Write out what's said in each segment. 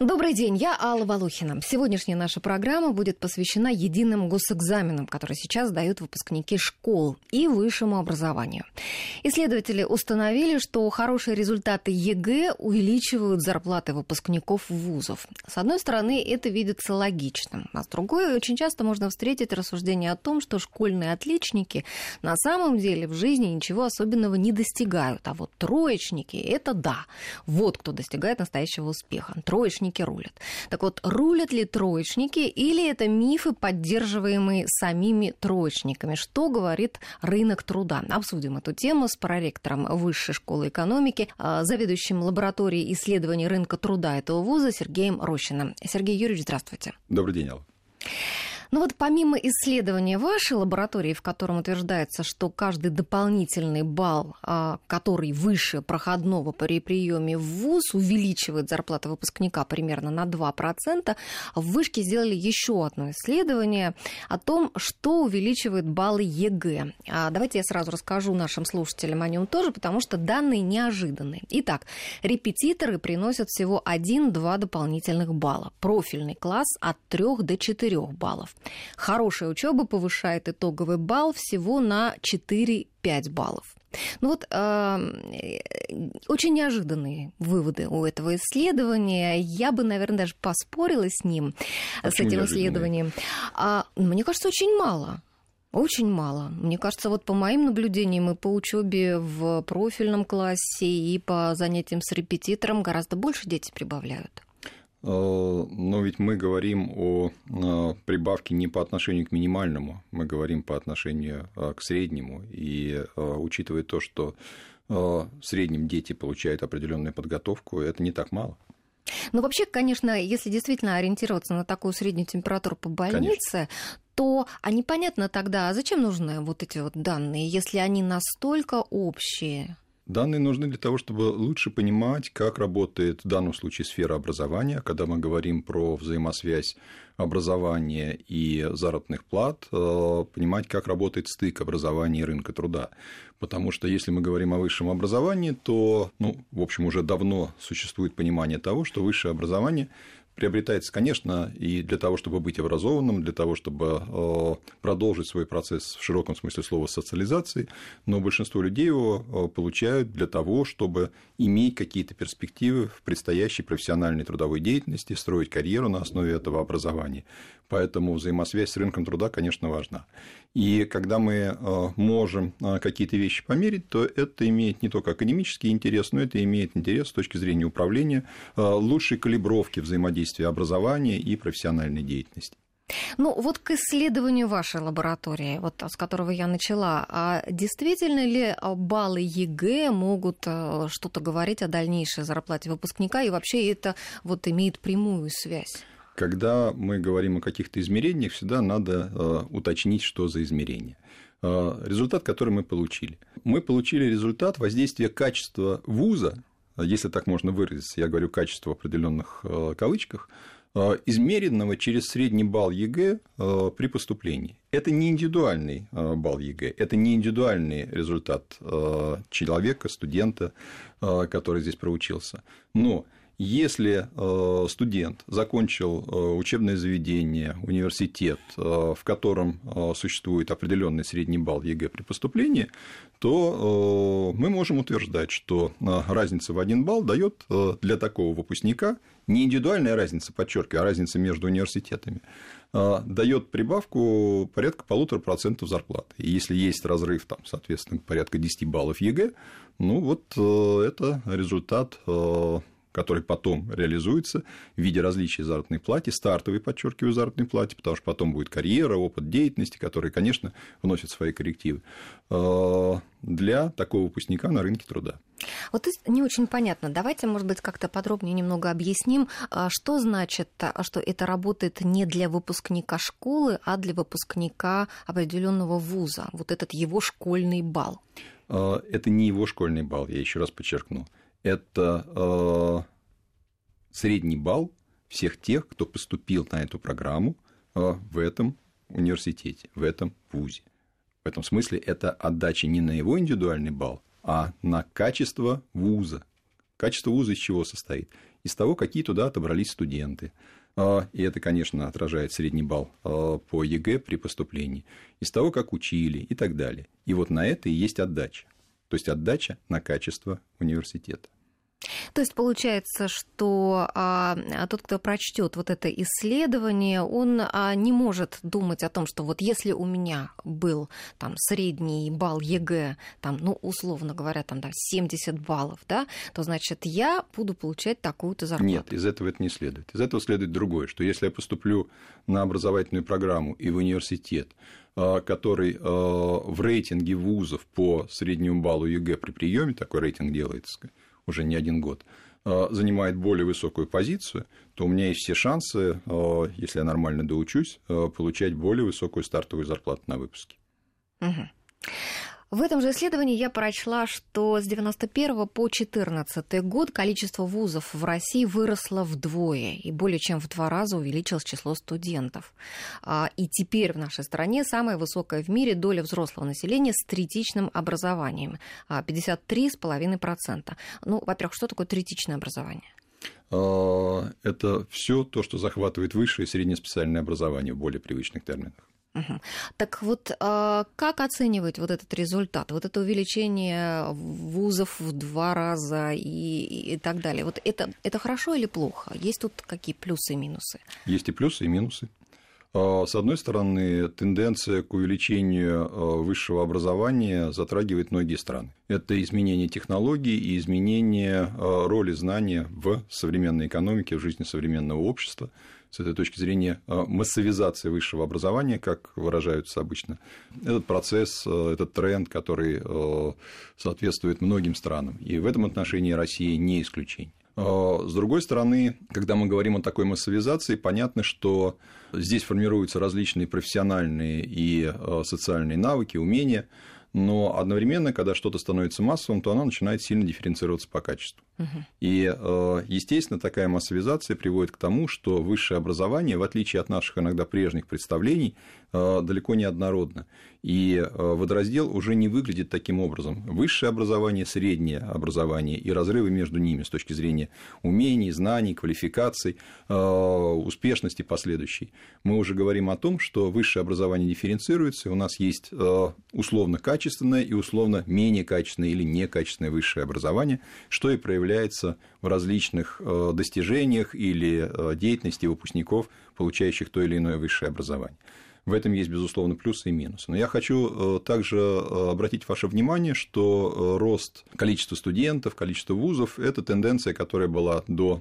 Добрый день, я Алла Волохина. Сегодняшняя наша программа будет посвящена единым госэкзаменам, которые сейчас дают выпускники школ и высшему образованию. Исследователи установили, что хорошие результаты ЕГЭ увеличивают зарплаты выпускников вузов. С одной стороны, это видится логичным, а с другой, очень часто можно встретить рассуждение о том, что школьные отличники на самом деле в жизни ничего особенного не достигают, а вот троечники – это да, вот кто достигает настоящего успеха. Троечники троечники рулят. Так вот, рулят ли троечники или это мифы, поддерживаемые самими троечниками? Что говорит рынок труда? Обсудим эту тему с проректором Высшей школы экономики, а, заведующим лабораторией исследований рынка труда этого вуза Сергеем Рощиным. Сергей Юрьевич, здравствуйте. Добрый день, Алла. Ну вот помимо исследования вашей лаборатории, в котором утверждается, что каждый дополнительный балл, а, который выше проходного при приеме в ВУЗ, увеличивает зарплату выпускника примерно на 2%, в Вышке сделали еще одно исследование о том, что увеличивает баллы ЕГЭ. А давайте я сразу расскажу нашим слушателям о нем тоже, потому что данные неожиданные. Итак, репетиторы приносят всего 1-2 дополнительных балла. Профильный класс от 3 до 4 баллов. Хорошая учеба повышает итоговый балл всего на 4-5 баллов. Ну вот э, очень неожиданные выводы у этого исследования. Я бы, наверное, даже поспорила с ним, очень с этим исследованием. А, мне кажется, очень мало. Очень мало. Мне кажется, вот по моим наблюдениям и по учебе в профильном классе, и по занятиям с репетитором гораздо больше дети прибавляют. Э, но ведь мы говорим о э, прибавке не по отношению к минимальному, мы говорим по отношению э, к среднему. И учитывая то, что в среднем дети получают определенную подготовку, это не так мало. Ну, вообще, конечно, если действительно ориентироваться на такую среднюю температуру по больнице, конечно. то а непонятно тогда, а зачем нужны вот эти вот данные, если они настолько общие? Данные нужны для того, чтобы лучше понимать, как работает в данном случае сфера образования. Когда мы говорим про взаимосвязь образования и заработных плат, э, понимать, как работает стык образования и рынка труда. Потому что если мы говорим о высшем образовании, то, ну, в общем, уже давно существует понимание того, что высшее образование приобретается, конечно, и для того, чтобы быть образованным, для того, чтобы э, продолжить свой процесс в широком смысле слова социализации, но большинство людей его э, получают для того, чтобы иметь какие-то перспективы в предстоящей профессиональной трудовой деятельности, строить карьеру на основе этого образования. Поэтому взаимосвязь с рынком труда, конечно, важна. И когда мы э, можем какие-то вещи померить, то это имеет не только академический интерес, но это имеет интерес с точки зрения управления, лучшей калибровки взаимодействия образования и профессиональной деятельности. Ну, вот к исследованию вашей лаборатории, вот с которого я начала, а действительно ли баллы ЕГЭ могут э, что-то говорить о дальнейшей зарплате выпускника, и вообще это вот имеет прямую связь? Когда мы говорим о каких-то измерениях, всегда надо э, уточнить, что за измерение. Э, результат, который мы получили. Мы получили результат воздействия качества вуза если так можно выразиться, я говорю качество в определенных э, кавычках, измеренного через средний балл ЕГЭ при поступлении. Это не индивидуальный балл ЕГЭ, это не индивидуальный результат человека, студента, который здесь проучился. Но если э, студент закончил э, учебное заведение, университет, э, в котором существует определенный средний балл ЕГЭ при поступлении, то мы можем утверждать, что разница в один балл дает для такого выпускника не индивидуальная разница, подчеркиваю, а разница между университетами, дает прибавку порядка полутора процентов зарплаты. И если есть разрыв, там, соответственно, порядка 10 баллов ЕГЭ, ну вот это результат который потом реализуется в виде различий заработной платы, стартовой, подчеркиваю, заработной плате, потому что потом будет карьера, опыт деятельности, который, конечно, вносит свои коррективы э, для такого выпускника на рынке труда. Вот не очень понятно. Давайте, может быть, как-то подробнее немного объясним, а что значит, а, что это работает не для выпускника школы, а для выпускника определенного вуза. Вот этот его школьный балл. Э, это не его школьный балл, я еще раз подчеркну это э, средний балл всех тех, кто поступил на эту программу э, в этом университете, в этом вузе. В этом смысле это отдача не на его индивидуальный балл, а на качество вуза. Качество вуза из чего состоит? Из того, какие туда отобрались студенты. А, и это, конечно, отражает средний балл по ЕГЭ при поступлении. Из того, как учили и так далее. И вот на это и есть отдача. То есть отдача на качество университета. То есть получается, что а, тот, кто прочтет вот это исследование, он а, не может думать о том, что вот если у меня был там средний балл ЕГЭ, там, ну, условно говоря, там, да, 70 баллов, да, то значит я буду получать такую-то зарплату. Нет, из этого это не следует. Из этого следует другое, что если я поступлю на образовательную программу и в университет, который а, в рейтинге вузов по среднему баллу ЕГЭ при приеме, такой рейтинг делается, уже не один год, э, занимает более высокую позицию, то у меня есть все шансы, если я нормально доучусь, получать более высокую стартовую зарплату на выпуске. Угу. В этом же исследовании я прочла, что с 91 по 14 год количество вузов в России выросло вдвое, и более чем в два раза увеличилось число студентов. А, и теперь в нашей стране самая высокая в мире доля взрослого населения с третичным образованием – 53,5%. Ну, во-первых, что такое третичное образование? А, это все то, что захватывает высшее и среднее специальное образование в более привычных терминах. Так вот, а, как оценивать вот этот результат, вот это увеличение вузов в два раза и, и так далее? Вот это, это хорошо или плохо? Есть тут какие плюсы и минусы? Есть и плюсы, и минусы. А, с одной стороны, тенденция к увеличению а, высшего образования затрагивает многие страны. Это изменение технологий и изменение роли знания в современной экономике, в жизни современного общества с этой точки зрения э, массовизация высшего образования, как выражаются обычно. Этот процесс, э, этот тренд, который э, соответствует многим странам. И в этом отношении Россия не исключение. С другой стороны, когда мы говорим о такой массовизации, понятно, что здесь формируются различные профессиональные и социальные навыки, умения, но одновременно, когда что-то становится массовым, то оно начинает сильно дифференцироваться по качеству. Угу. И, э, естественно, такая массовизация приводит к тому, что высшее образование, в отличие от наших иногда прежних представлений, э, далеко не однородно. И э, водораздел уже не выглядит таким образом. Высшее образование, среднее образование и разрывы между ними с точки зрения умений, знаний, квалификаций, успешности последующей. Мы уже говорим о том, что высшее образование дифференцируется, и у нас есть условно качественное и условно менее качественное или некачественное высшее образование, что и проявляется в различных достижениях или деятельности выпускников, получающих то или иное высшее образование. В этом есть, безусловно, плюсы и минусы. Но я хочу э, также э, обратить ваше внимание, что э, рост количества студентов, количества вузов – это тенденция, которая была до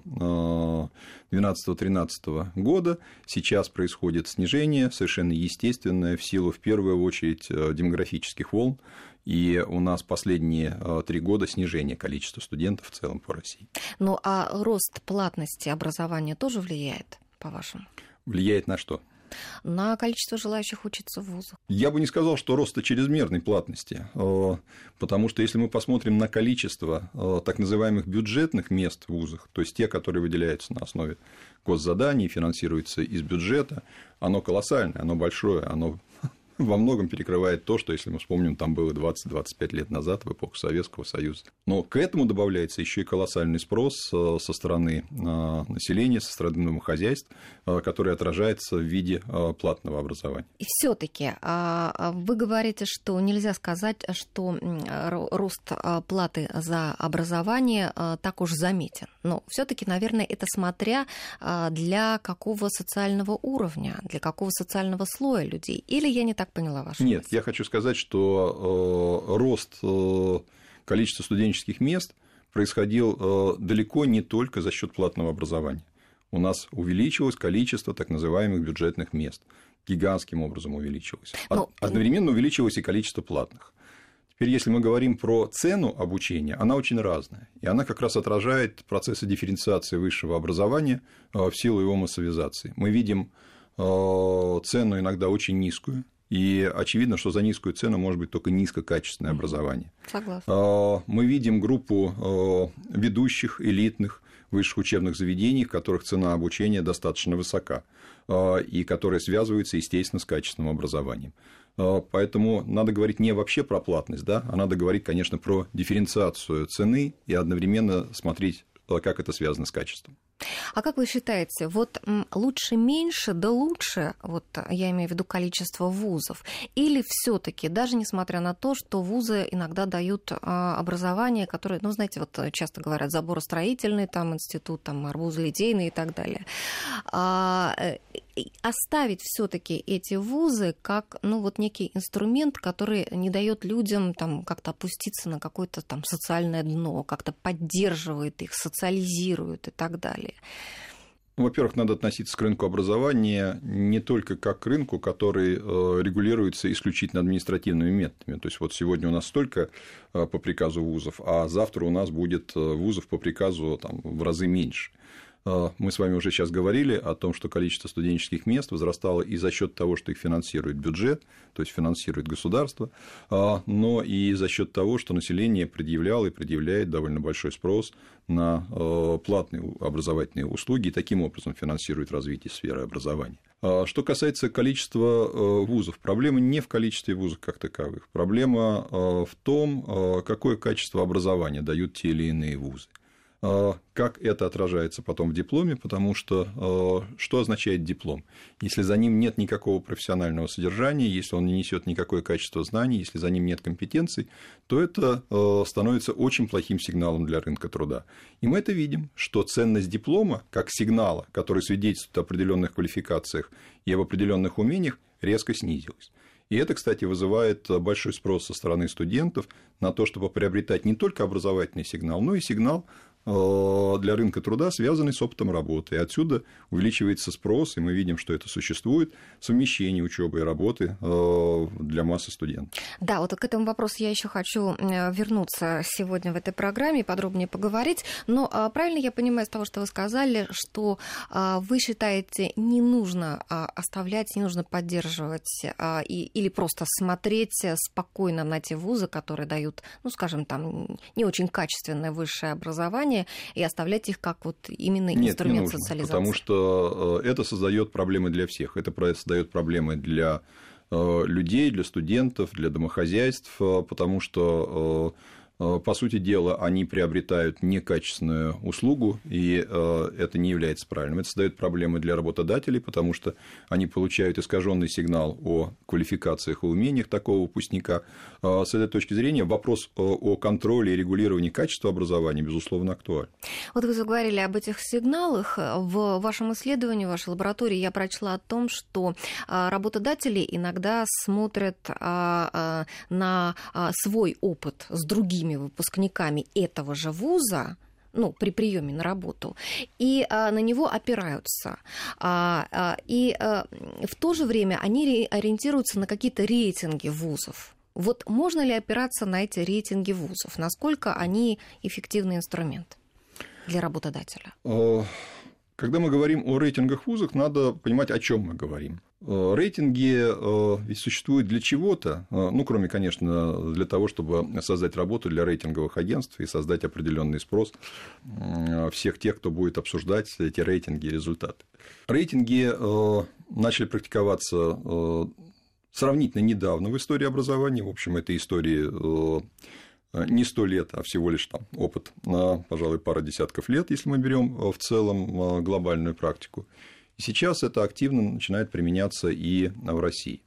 2012-2013 года. Сейчас происходит снижение, совершенно естественное, в силу, в первую очередь, демографических волн. И у нас последние три года снижение количества студентов в целом по России. Ну а рост платности образования тоже влияет, по-вашему? Влияет на что? На количество желающих учиться в вузах? Я бы не сказал, что роста чрезмерной платности, э, потому что если мы посмотрим на количество э, так называемых бюджетных мест в вузах, то есть те, которые выделяются на основе госзаданий, финансируются из бюджета, оно колоссальное, оно большое, оно во многом перекрывает то, что, если мы вспомним, там было 20-25 лет назад, в эпоху Советского Союза. Но к этому добавляется еще и колоссальный спрос э, со стороны э, населения, со стороны домохозяйств, э, который отражается в виде платного образования. И все-таки а, а вы говорите, что нельзя сказать, что рост платы за образование так уж заметен. Но все-таки, наверное, это смотря для какого социального уровня, для какого социального слоя людей. Или я не так так поняла вашу Нет, мысль. я хочу сказать, что э, рост э, количества студенческих мест происходил э, далеко не только за счет платного образования. У нас увеличилось количество так называемых бюджетных мест. Гигантским образом увеличилось. Но... Одновременно увеличилось и количество платных. Теперь, если мы говорим про цену обучения, она очень разная. И она как раз отражает процессы дифференциации высшего образования в силу его массовизации. Мы видим цену иногда очень низкую, и очевидно, что за низкую цену может быть только низкокачественное образование. Согласна. А, мы видим группу а, ведущих, элитных высших учебных заведений, в которых цена обучения достаточно высока, а, и которые связываются, естественно, с качественным образованием. Поэтому надо говорить не вообще про платность, да, а надо говорить, конечно, про дифференциацию цены и одновременно смотреть, как это связано с качеством. А как вы считаете, вот лучше меньше, да лучше, вот я имею в виду количество вузов, или все таки даже несмотря на то, что вузы иногда дают а, образование, которое, ну, знаете, вот часто говорят, заборостроительный там институт, там арбузолитейный и так далее, э, оставить все-таки эти вузы как ну вот некий инструмент, который не дает людям там как-то опуститься на какое-то там социальное дно, как-то поддерживает их, социализирует и так далее. Ну, во-первых, надо относиться к рынку образования не только как к рынку, который э, регулируется исключительно административными методами. То есть вот сегодня у нас столько э, по приказу вузов, а завтра у нас будет э, вузов по приказу там, в разы меньше. А, мы с вами уже сейчас говорили о том, что количество студенческих мест возрастало и за счет того, что их финансирует бюджет, то есть финансирует государство, а, но и за счет того, что население предъявляло и предъявляет довольно большой спрос на а, платные образовательные услуги и таким образом финансирует развитие сферы образования. Что касается количества вузов, проблема не в количестве вузов как таковых, проблема в том, какое качество образования дают те или иные вузы. А, как это отражается потом в дипломе, потому что а, что означает диплом? Если за ним нет никакого профессионального содержания, если он не несет никакое качество знаний, если за ним нет компетенций, то это а, становится очень плохим сигналом для рынка труда. И мы это видим, что ценность диплома как сигнала, который свидетельствует о определенных квалификациях и об определенных умениях, резко снизилась. И это, кстати, вызывает большой спрос со стороны студентов на то, чтобы приобретать не только образовательный сигнал, но и сигнал для рынка труда, связанный с опытом работы. И отсюда увеличивается спрос, и мы видим, что это существует, совмещение учебы и работы э, для массы студентов. Да, вот к этому вопросу я еще хочу вернуться сегодня в этой программе и подробнее поговорить. Но правильно я понимаю из того, что вы сказали, что вы считаете, не нужно оставлять, не нужно поддерживать или просто смотреть спокойно на те вузы, которые дают, ну, скажем, там, не очень качественное высшее образование, образования и оставлять их как вот именно Нет, инструмент не нужно, социализации? Потому что э, это создает проблемы для всех. Это создает проблемы для э, людей, для студентов, для домохозяйств, э, потому что по сути дела, они приобретают некачественную услугу, и э, это не является правильным. Это создает проблемы для работодателей, потому что они получают искаженный сигнал о квалификациях и умениях такого выпускника. Э, с этой точки зрения вопрос о контроле и регулировании качества образования, безусловно, актуален. Вот вы заговорили об этих сигналах. В вашем исследовании, в вашей лаборатории я прочла о том, что работодатели иногда смотрят на свой опыт с другими другими выпускниками этого же вуза, ну, при приеме на работу, и а, на него опираются. А, а, и а, в то же время они ориентируются на какие-то рейтинги вузов. Вот можно ли опираться на эти рейтинги вузов? Насколько они эффективный инструмент для работодателя? Когда мы говорим о рейтингах вузов, надо понимать, о чем мы говорим. Э, рейтинги э, ведь существуют для чего-то, э, ну, кроме, конечно, для того, чтобы создать работу для рейтинговых агентств и создать определенный спрос всех тех, кто будет обсуждать эти рейтинги и результаты. Рейтинги начали практиковаться сравнительно недавно в истории образования. В общем, это истории не сто лет, а всего лишь там опыт пожалуй, пара десятков лет, если мы берем э, в целом э, глобальную практику. Сейчас это активно начинает применяться и в России.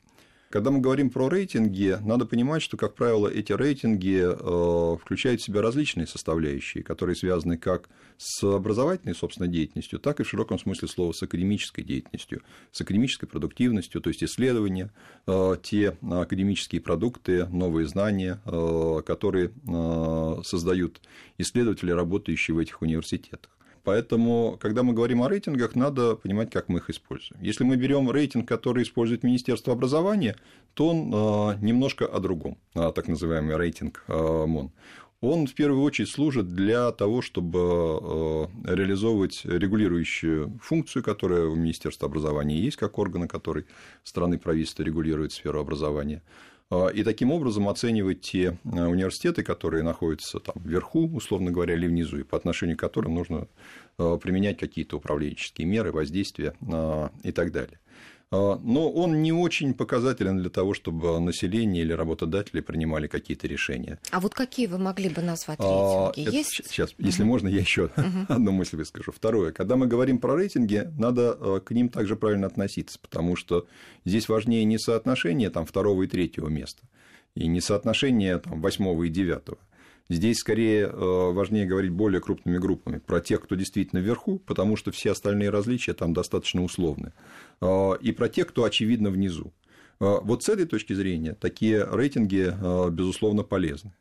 Когда мы говорим про рейтинги, надо понимать, что, как правило, эти рейтинги э, включают в себя различные составляющие, которые связаны как с образовательной, собственно, деятельностью, так и в широком смысле слова с академической деятельностью, с академической продуктивностью, то есть исследования, э, те академические продукты, новые знания, э, которые создают исследователи, работающие в этих университетах. Поэтому, когда мы говорим о рейтингах, надо понимать, как мы их используем. Если мы берем рейтинг, который использует Министерство образования, то он а, немножко о другом, а, так называемый рейтинг а, МОН. Он в первую очередь служит для того, чтобы реализовывать регулирующую функцию, которая у Министерства образования есть, как органа, который страны правительства регулирует сферу образования. А, и таким образом оценивать те а, университеты, которые находятся там вверху, условно говоря, или внизу, и по отношению к которым нужно а, применять какие-то управленческие меры, воздействия и так далее. Но он не очень показателен для того, чтобы население или работодатели принимали какие-то решения. А вот какие вы могли бы назвать рейтинги? Это, Есть? Сейчас, угу. если можно, я еще угу. одну мысль выскажу. Второе, когда мы говорим про рейтинги, надо к ним также правильно относиться, потому что здесь важнее не соотношение там, второго и третьего места, и не соотношение там, восьмого и девятого. Здесь скорее э, важнее говорить более крупными группами про тех, кто действительно вверху, потому что все остальные различия там достаточно условны, э, и про тех, кто очевидно внизу. Э, вот с этой точки зрения такие рейтинги, безусловно, полезны.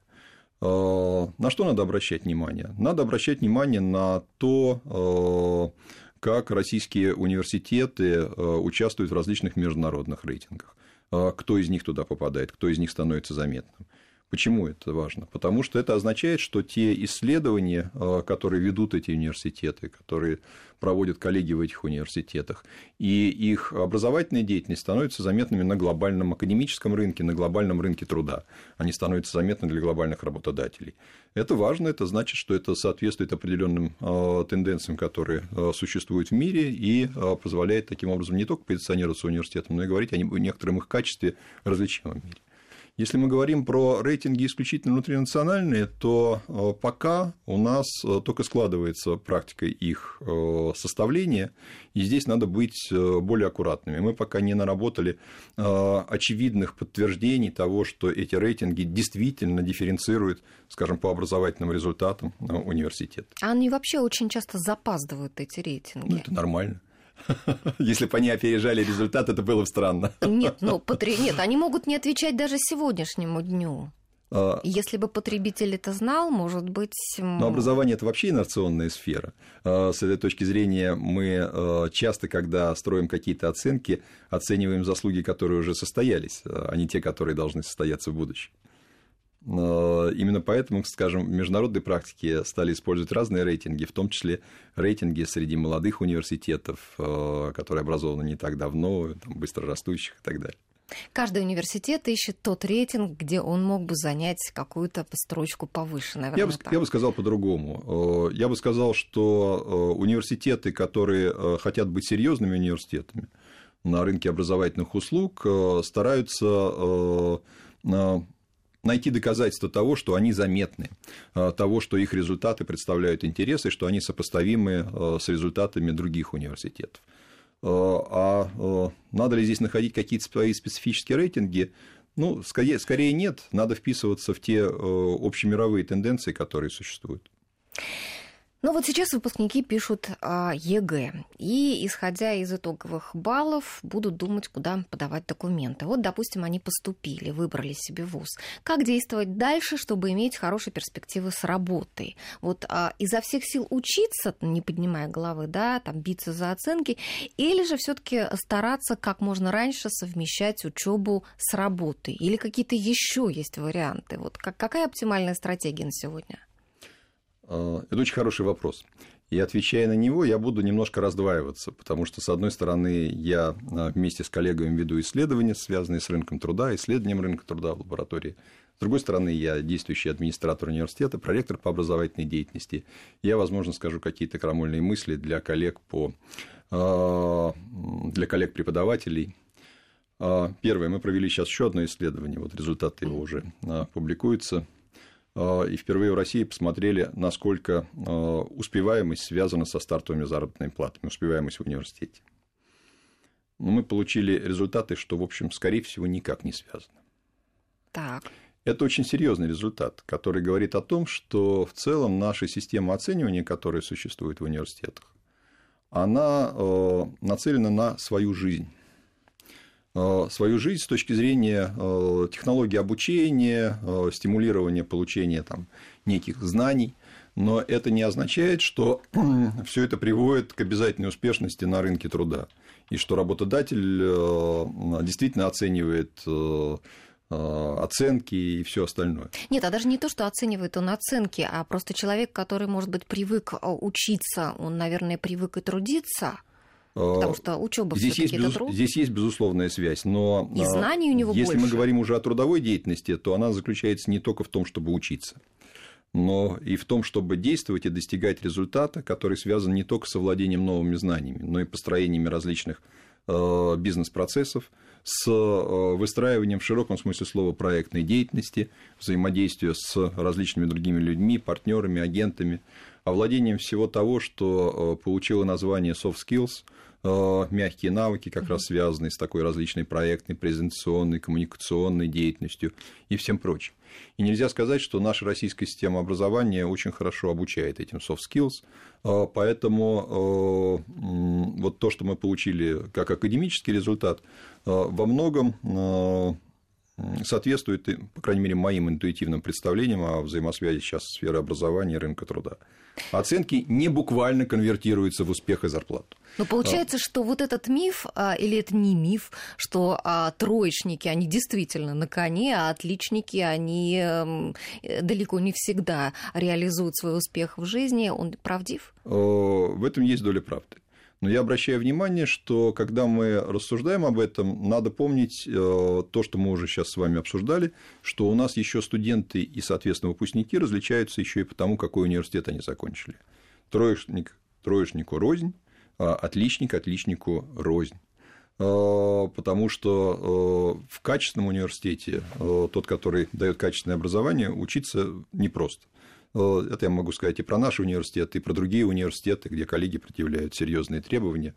На что надо обращать внимание? Надо обращать внимание на то, как российские университеты участвуют в различных международных рейтингах, кто из них туда попадает, кто из них становится заметным. Почему это важно? Потому что это означает, что те исследования, э, которые ведут эти университеты, которые проводят коллеги в этих университетах, и их образовательная деятельность становятся заметными на глобальном академическом рынке, на глобальном рынке труда. Они становятся заметны для глобальных работодателей. Это важно, это значит, что это соответствует определенным э, тенденциям, которые э, существуют в мире, и позволяет таким образом не только позиционироваться университетом, но и говорить о некотором их качестве различимом в мире. Если мы говорим про рейтинги исключительно внутринациональные, то э, пока у нас э, только складывается практика их э, составления, и здесь надо быть более аккуратными. Мы пока не наработали очевидных подтверждений того, что эти рейтинги действительно дифференцируют, скажем, по образовательным результатам университета. А они вообще очень часто запаздывают, эти рейтинги. Ну, это нормально. Если бы они опережали результат, это было бы странно. Нет, ну, потр... Нет, они могут не отвечать даже сегодняшнему дню. А, Если бы потребитель это знал, может быть... Но образование – это вообще инерционная сфера. А, с этой точки зрения мы а, часто, когда строим какие-то оценки, оцениваем заслуги, которые уже состоялись, а не те, которые должны состояться в будущем. Именно поэтому, скажем, в международной практике стали использовать разные рейтинги, в том числе рейтинги среди молодых университетов, э, которые образованы не так давно, там, быстрорастущих и так далее. Каждый университет ищет тот рейтинг, где он мог бы занять какую-то строчку повыше, наверное. Я бы, я бы сказал по-другому. Э, я бы сказал, что э, университеты, которые хотят быть серьезными университетами на рынке образовательных услуг, стараются найти доказательства того, что они заметны, э, того, что их результаты представляют интересы, что они сопоставимы э, с результатами других университетов. Э, а надо ли здесь находить какие-то свои специфические рейтинги? Ну, скорее, скорее нет, надо вписываться в те общемировые тенденции, которые существуют. Ну вот сейчас выпускники пишут о ЕГЭ, и, исходя из итоговых баллов, будут думать, куда подавать документы. Вот, допустим, они поступили, выбрали себе вуз. Как действовать дальше, чтобы иметь хорошие перспективы с работой? Вот а, изо всех сил учиться, не поднимая головы, да, там биться за оценки, или же все таки стараться как можно раньше совмещать учебу с работой? Или какие-то еще есть варианты? Вот как, какая оптимальная стратегия на сегодня? Э, это очень хороший вопрос. И отвечая на него, я буду немножко раздваиваться, потому что, с одной стороны, я э, вместе с коллегами веду исследования, связанные с рынком труда, исследованием рынка труда в лаборатории. С другой стороны, я действующий администратор университета, проректор по образовательной деятельности. Я, возможно, скажу какие-то крамольные мысли для коллег, по, э, для коллег-преподавателей. Первое, мы провели сейчас еще одно исследование, вот результаты его уже публикуются и впервые в России посмотрели, насколько э, успеваемость связана со стартовыми заработными платами, успеваемость в университете. Но мы получили результаты, что, в общем, скорее всего, никак не связано. Так. Это очень серьезный результат, который говорит о том, что в целом наша система оценивания, которая существует в университетах, она э, нацелена на свою жизнь. Э, свою жизнь с точки зрения э, технологии обучения, э, стимулирования получения там, неких знаний, но это не означает, что все это приводит к обязательной успешности на рынке труда, и что работодатель действительно оценивает оценки и все остальное. Нет, а даже не то, что оценивает он оценки, а просто человек, который, может быть, привык учиться, он, наверное, привык и трудиться, Потому что учеба здесь есть, безус... труд. здесь есть безусловная связь, но и знаний у него если больше. мы говорим уже о трудовой деятельности, то она заключается не только в том, чтобы учиться, но и в том, чтобы действовать и достигать результата, который связан не только с овладением новыми знаниями, но и построениями различных бизнес-процессов, с выстраиванием в широком смысле слова проектной деятельности, взаимодействия с различными другими людьми, партнерами, агентами, овладением всего того, что получило название soft skills – Э, мягкие навыки, как раз связанные с такой различной проектной, презентационной, коммуникационной деятельностью и всем прочим. И нельзя сказать, что наша российская система образования очень хорошо обучает этим soft skills, э, поэтому э, вот то, что мы получили как академический результат, во многом соответствует, по крайней мере, моим интуитивным представлениям о взаимосвязи сейчас сферы образования и рынка труда. Оценки не буквально конвертируются в успех и зарплату. Но получается, а... что вот этот миф, а, или это не миф, что а, троечники, они действительно на коне, а отличники, они эм, далеко не всегда реализуют свой успех в жизни, он правдив? В этом есть доля правды. Но я обращаю внимание, что когда мы рассуждаем об этом, надо помнить э, то, что мы уже сейчас с вами обсуждали, что у нас еще студенты и, соответственно, выпускники различаются еще и потому, какой университет они закончили. Троечник троечнику рознь, а отличник отличнику рознь э, потому что э, в качественном университете, тот, который дает качественное образование, учиться непросто. Э, это я могу сказать и про наш университет, и про другие университеты, где коллеги предъявляют серьезные требования.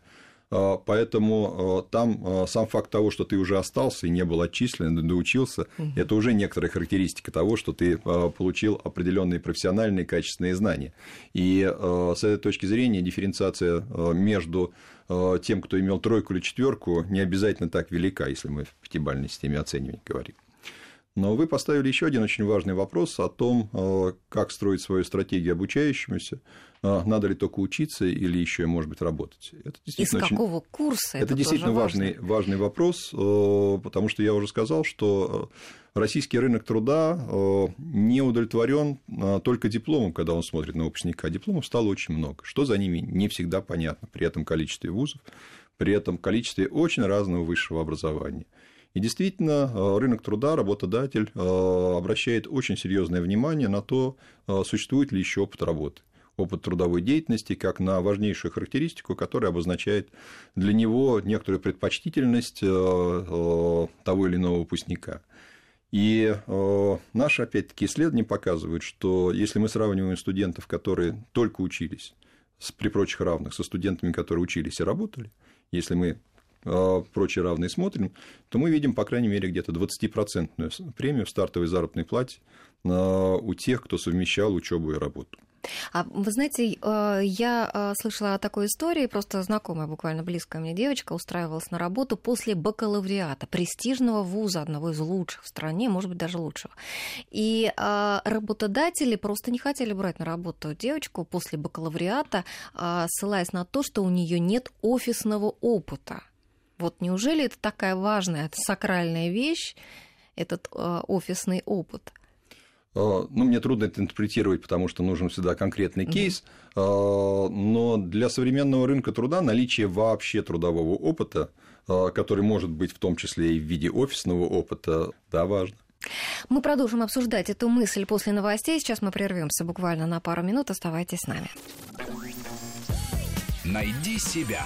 Э, поэтому э, там сам факт того, что ты уже остался и не был отчислен, доучился, угу. это уже некоторая характеристика того, что ты получил определенные профессиональные качественные знания. И с этой точки зрения дифференциация между тем, кто имел тройку или четверку, не обязательно так велика, если мы в пятибалльной системе оценивания говорим. Но вы поставили еще один очень важный вопрос о том, э, как строить свою стратегию обучающемуся, э, надо ли только учиться или еще, может быть, работать. Это действительно Из очень... какого курса? Это, это действительно важный, важный вопрос, э, потому что я уже сказал, что российский рынок труда не удовлетворен только дипломом, когда он смотрит на выпускника. Дипломов стало очень много. Что за ними, не всегда понятно при этом количестве вузов, при этом количестве очень разного высшего образования. И действительно, э, рынок труда, работодатель э, обращает очень серьезное внимание на то, э, существует ли еще опыт работы опыт трудовой деятельности как на важнейшую характеристику, которая обозначает для него некоторую предпочтительность того или иного выпускника. И наши, опять-таки, исследования показывают, что если мы сравниваем студентов, которые только учились, при прочих равных, со студентами, которые учились и работали, если мы прочие равные смотрим, то мы видим, по крайней мере, где-то 20% премию в стартовой заработной плате у тех, кто совмещал учебу и работу. А вы знаете, э, я слышала о такой истории, просто знакомая, буквально близкая мне девочка устраивалась на работу после бакалавриата, престижного вуза, одного из лучших в стране, может быть, даже лучшего. И работодатели просто не хотели брать на работу девочку после бакалавриата, ссылаясь на то, что у нее нет офисного опыта. Вот неужели это такая важная, это сакральная вещь, этот э, офисный опыт? А, ну, мне трудно это интерпретировать, потому что нужен всегда конкретный кейс, mm-hmm. но для современного рынка труда наличие вообще трудового опыта, а, который может быть в том числе и в виде офисного опыта, да, важно. Мы продолжим обсуждать эту мысль после новостей. Сейчас мы прервемся буквально на пару минут. Оставайтесь с нами. Найди себя.